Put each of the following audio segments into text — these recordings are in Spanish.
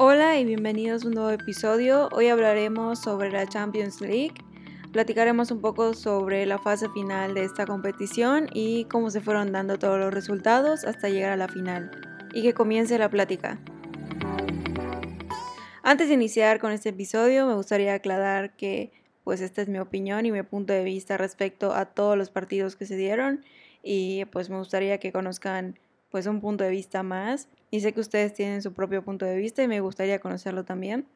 Hola y bienvenidos a un nuevo episodio. Hoy hablaremos sobre la Champions League. Platicaremos un poco sobre la fase final de esta competición y cómo se fueron dando todos los resultados hasta llegar a la final. Y que comience la plática. Antes de iniciar con este episodio, me gustaría aclarar que pues esta es mi opinión y mi punto de vista respecto a todos los partidos que se dieron y pues me gustaría que conozcan pues un punto de vista más. Y sé que ustedes tienen su propio punto de vista y me gustaría conocerlo también.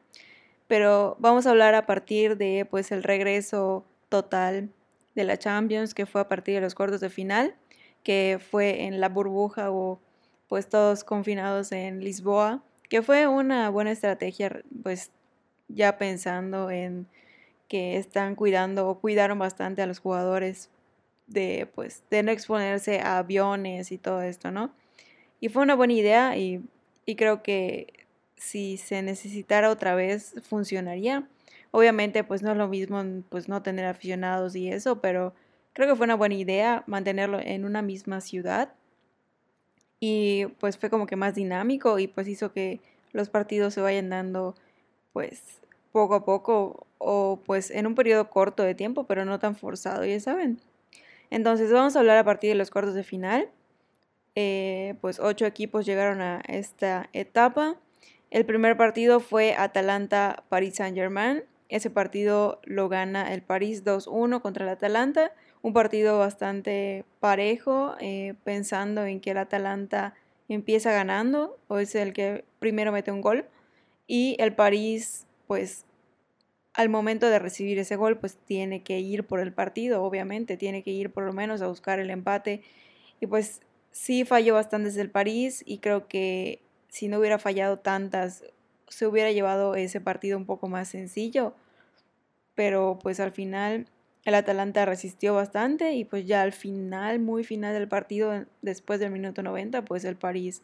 Pero vamos a hablar a partir de pues el regreso total de la Champions, que fue a partir de los cuartos de final, que fue en la burbuja o pues todos confinados en Lisboa, que fue una buena estrategia pues ya pensando en que están cuidando o cuidaron bastante a los jugadores de pues de no exponerse a aviones y todo esto, ¿no? Y fue una buena idea y, creo que si se necesitara otra vez funcionaría. Obviamente pues no es lo mismo pues no tener aficionados y eso, pero creo que fue una buena idea mantenerlo en una misma ciudad. Y pues fue como que más dinámico y pues hizo que los partidos se vayan dando pues poco a poco o pues en un periodo corto de tiempo, pero no tan forzado, ya saben. Entonces vamos a hablar a partir de los cuartos de final. Eh, pues ocho equipos llegaron a esta etapa. El primer partido fue Atalanta-Paris Saint-Germain. Ese partido lo gana el París 2-1 contra el Atalanta. Un partido bastante parejo, eh, pensando en que el Atalanta empieza ganando o es el que primero mete un gol. Y el París, pues al momento de recibir ese gol, pues tiene que ir por el partido, obviamente, tiene que ir por lo menos a buscar el empate. Y pues sí falló bastante desde el París y creo que si no hubiera fallado tantas, se hubiera llevado ese partido un poco más sencillo. Pero pues al final el Atalanta resistió bastante y pues ya al final, muy final del partido, después del minuto 90, pues el París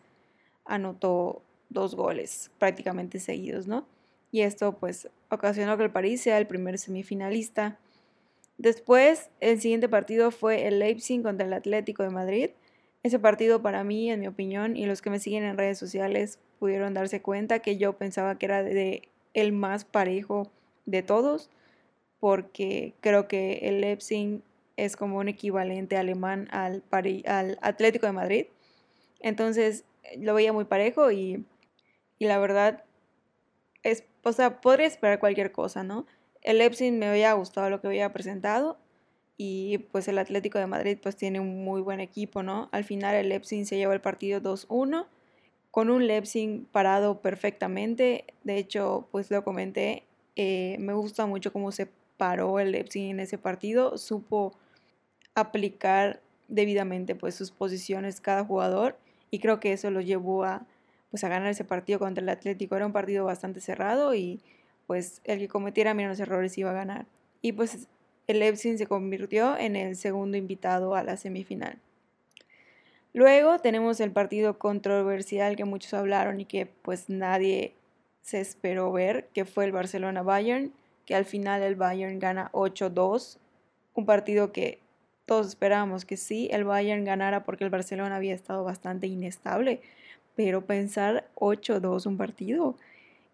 anotó dos goles prácticamente seguidos, ¿no? Y esto pues ocasionó que el París sea el primer semifinalista. Después, el siguiente partido fue el Leipzig contra el Atlético de Madrid. Ese partido para mí, en mi opinión, y los que me siguen en redes sociales pudieron darse cuenta que yo pensaba que era de, el más parejo de todos, porque creo que el Leipzig es como un equivalente alemán al, al Atlético de Madrid. Entonces lo veía muy parejo y, y, la verdad es, o sea, podría esperar cualquier cosa, ¿no? El Leipzig me había gustado lo que había presentado y pues el Atlético de Madrid pues tiene un muy buen equipo, ¿no? Al final el Leipzig se lleva el partido 2-1 con un Leipzig parado perfectamente, de hecho pues lo comenté, eh, me gusta mucho cómo se paró el Leipzig en ese partido, supo aplicar debidamente pues sus posiciones cada jugador y creo que eso lo llevó a pues a ganar ese partido contra el Atlético, era un partido bastante cerrado y pues el que cometiera menos errores iba a ganar. Y pues el Leipzig se convirtió en el segundo invitado a la semifinal. Luego tenemos el partido controversial que muchos hablaron y que pues nadie se esperó ver, que fue el Barcelona-Bayern, que al final el Bayern gana 8-2, un partido que todos esperábamos que sí, el Bayern ganara porque el Barcelona había estado bastante inestable, pero pensar 8-2 un partido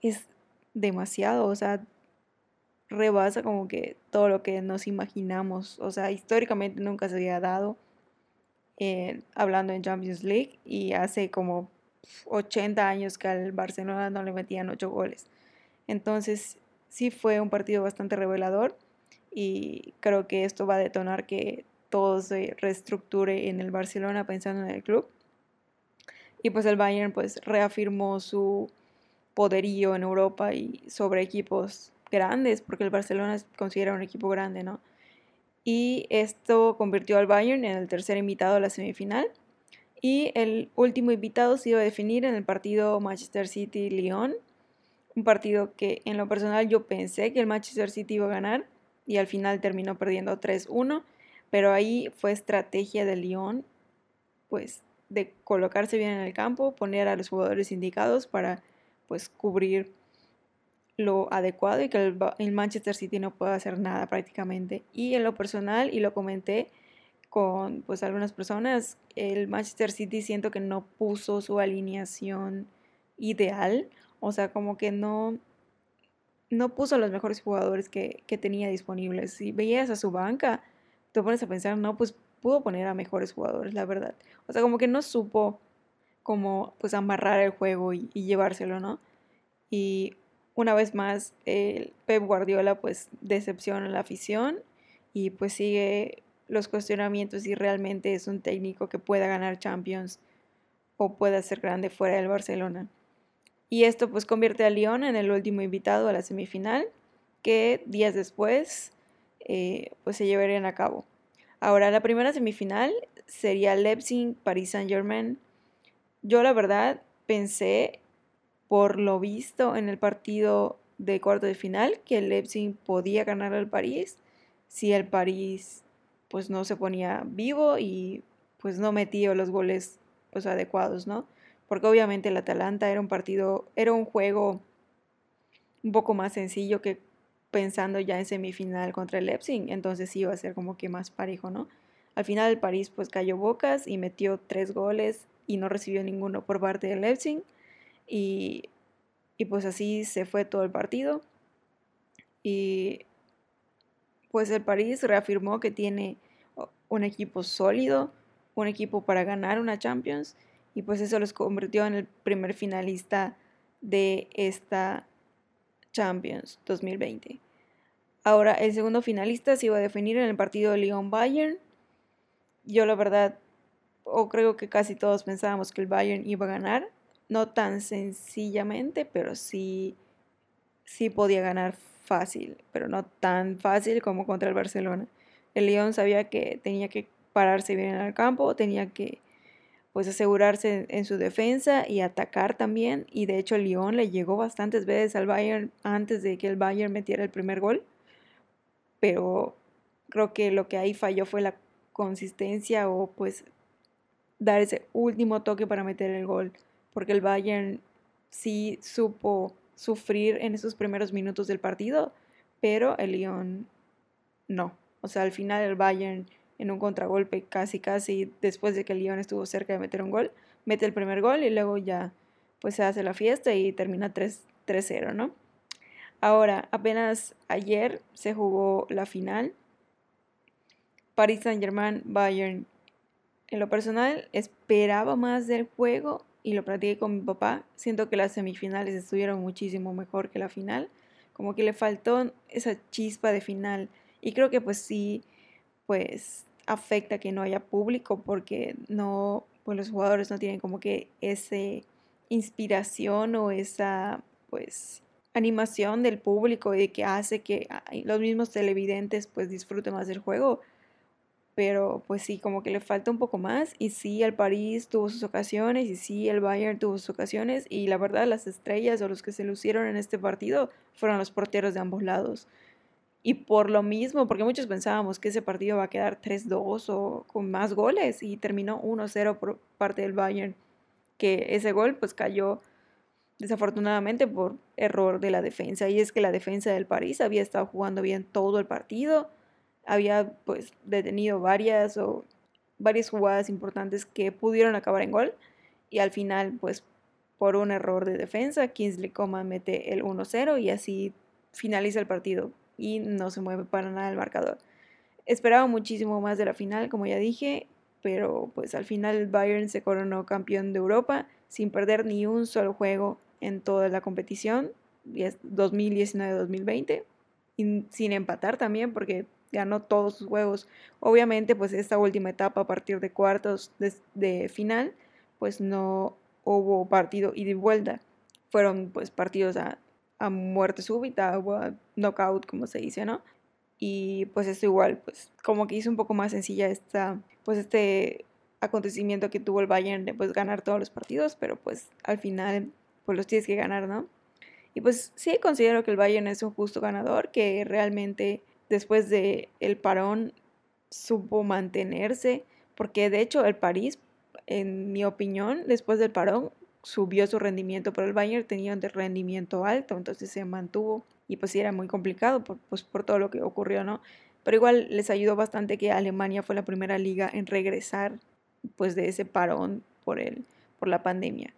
es demasiado, o sea, rebasa como que todo lo que nos imaginamos. O sea, históricamente nunca se había dado eh, hablando en Champions League y hace como 80 años que al Barcelona no le metían 8 goles. Entonces sí fue un partido bastante revelador y creo que esto va a detonar que todo se reestructure en el Barcelona pensando en el club. Y pues el Bayern pues reafirmó su poderío en Europa y sobre equipos grandes, porque el Barcelona se considera un equipo grande, ¿no? Y esto convirtió al Bayern en el tercer invitado a la semifinal. Y el último invitado se iba a definir en el partido Manchester City-Lyon. Un partido que en lo personal yo pensé que el Manchester City iba a ganar y al final terminó perdiendo 3-1. Pero ahí fue estrategia de Lyon, pues de colocarse bien en el campo, poner a los jugadores indicados para pues cubrir lo adecuado y que el, Manchester City no pueda hacer nada prácticamente. Y en lo personal, y lo comenté con pues algunas personas, el Manchester City siento que no puso su alineación ideal, o sea, como que no, no puso los mejores jugadores que, que tenía disponibles. Si veías a su banca, te pones a pensar, no, pues pudo poner a mejores jugadores, la verdad. O sea, como que no supo cómo pues amarrar el juego y, y llevárselo, ¿no? Y una vez más, el Pep Guardiola pues decepciona a la afición y pues sigue los cuestionamientos si realmente es un técnico que pueda ganar Champions o pueda ser grande fuera del Barcelona. Y esto pues convierte a Lyon en el último invitado a la semifinal que días después eh, pues se llevarían a cabo. Ahora la primera semifinal sería Leipzig-Paris Saint-Germain. Yo la verdad pensé por lo visto en el partido de cuarto de final que el Leipzig podía ganar al París si el París pues no se ponía vivo y pues no metía los goles pues adecuados, ¿no? Porque obviamente el Atalanta era un partido, era un juego un poco más sencillo que pensando ya en semifinal contra el Leipzig, entonces iba a ser como que más parejo, ¿no? Al final el París pues cayó bocas y metió tres goles y no recibió ninguno por parte del Leipzig y, y pues así se fue todo el partido y pues el París reafirmó que tiene un equipo sólido, un equipo para ganar una Champions y pues eso los convirtió en el primer finalista de esta Champions 2020. Ahora, el segundo finalista se iba a definir en el partido de Lyon-Bayern. Yo la verdad, o creo que casi todos pensábamos que el Bayern iba a ganar. No tan sencillamente, pero sí, sí podía ganar fácil, pero no tan fácil como contra el Barcelona. El Lyon sabía que tenía que pararse bien en el campo, tenía que pues asegurarse en, su defensa y atacar también. Y de hecho el Lyon le llegó bastantes veces al Bayern antes de que el Bayern metiera el primer gol. Pero creo que lo que ahí falló fue la consistencia o pues dar ese último toque para meter el gol. Porque el Bayern sí supo sufrir en esos primeros minutos del partido, pero el Lyon no. O sea, al final el Bayern en un contragolpe casi casi después de que el Lyon estuvo cerca de meter un gol, mete el primer gol y luego ya pues se hace la fiesta y termina 3-0, ¿no? Ahora, apenas ayer se jugó la final. Paris Saint-Germain, Bayern. En lo personal, esperaba más del juego y lo platiqué con mi papá. Siento que las semifinales estuvieron muchísimo mejor que la final. Como que le faltó esa chispa de final. Y creo que pues sí, pues afecta que no haya público porque no, pues los jugadores no tienen como que esa inspiración o esa pues animación del público y que hace que los mismos televidentes pues disfruten más del juego. Pero pues sí, como que le falta un poco más. Y sí, el París tuvo sus ocasiones y sí, el Bayern tuvo sus ocasiones. Y la verdad, las estrellas o los que se lucieron en este partido fueron los porteros de ambos lados. Y por lo mismo, porque muchos pensábamos que ese partido va a quedar 3-2 o con más goles y terminó 1-0 por parte del Bayern, que ese gol pues cayó desafortunadamente por error de la defensa. Y es que la defensa del París había estado jugando bien todo el partido, había pues detenido varias o varias jugadas importantes que pudieron acabar en gol y al final pues por un error de defensa Kingsley Coman mete el 1-0 y así finaliza el partido y no se mueve para nada el marcador. Esperaba muchísimo más de la final, como ya dije, pero pues al final el Bayern se coronó campeón de Europa sin perder ni un solo juego en toda la competición 2019-2020 y sin empatar también porque ganó todos sus juegos. Obviamente pues esta última etapa a partir de cuartos de, final pues no hubo partido y de vuelta. Fueron pues partidos a a muerte súbita o a knockout, como se dice, ¿no? Y pues esto igual, pues como que hizo un poco más sencilla esta, pues este acontecimiento que tuvo el Bayern de pues ganar todos los partidos, pero pues al final pues los tienes que ganar, ¿no? Y pues sí considero que el Bayern es un justo ganador, que realmente después de el parón supo mantenerse, porque de hecho el París, en mi opinión, después del parón subió su rendimiento, pero el Bayern tenía un rendimiento alto, entonces se mantuvo y pues sí era muy complicado por, pues, por todo lo que ocurrió, ¿no? Pero igual les ayudó bastante que Alemania fue la primera liga en regresar pues de ese parón por, el, por la pandemia.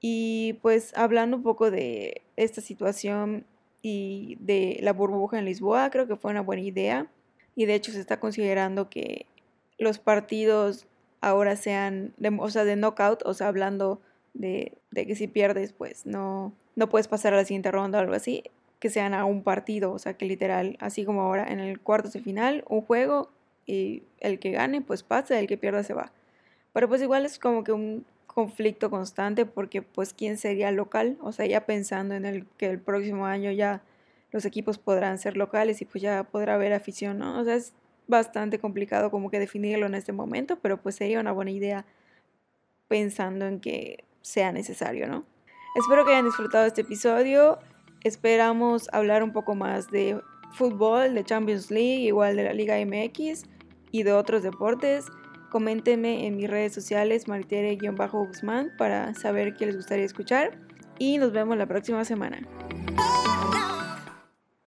Y pues hablando un poco de esta situación y de la burbuja en Lisboa, creo que fue una buena idea. Y de hecho se está considerando que los partidos ahora sean, de, o sea, de knockout, o sea, hablando de, de, que si pierdes, pues no, no puedes pasar a la siguiente ronda o algo así, que sean a un partido, o sea, que literal, así como ahora en el cuarto de final, un juego y el que gane, pues pasa, el que pierda se va. Pero pues igual es como que un conflicto constante porque pues quién sería local, o sea, ya pensando en el que el próximo año ya los equipos podrán ser locales y pues ya podrá haber afición, ¿no? O sea, es bastante complicado como que definirlo en este momento, pero pues sería una buena idea pensando en que sea necesario, ¿no? Espero que hayan disfrutado este episodio. Esperamos hablar un poco más de fútbol, de Champions League, igual de la Liga MX y de otros deportes. Coméntenme en mis redes sociales maritere-guzmán para saber qué les gustaría escuchar y nos vemos la próxima semana.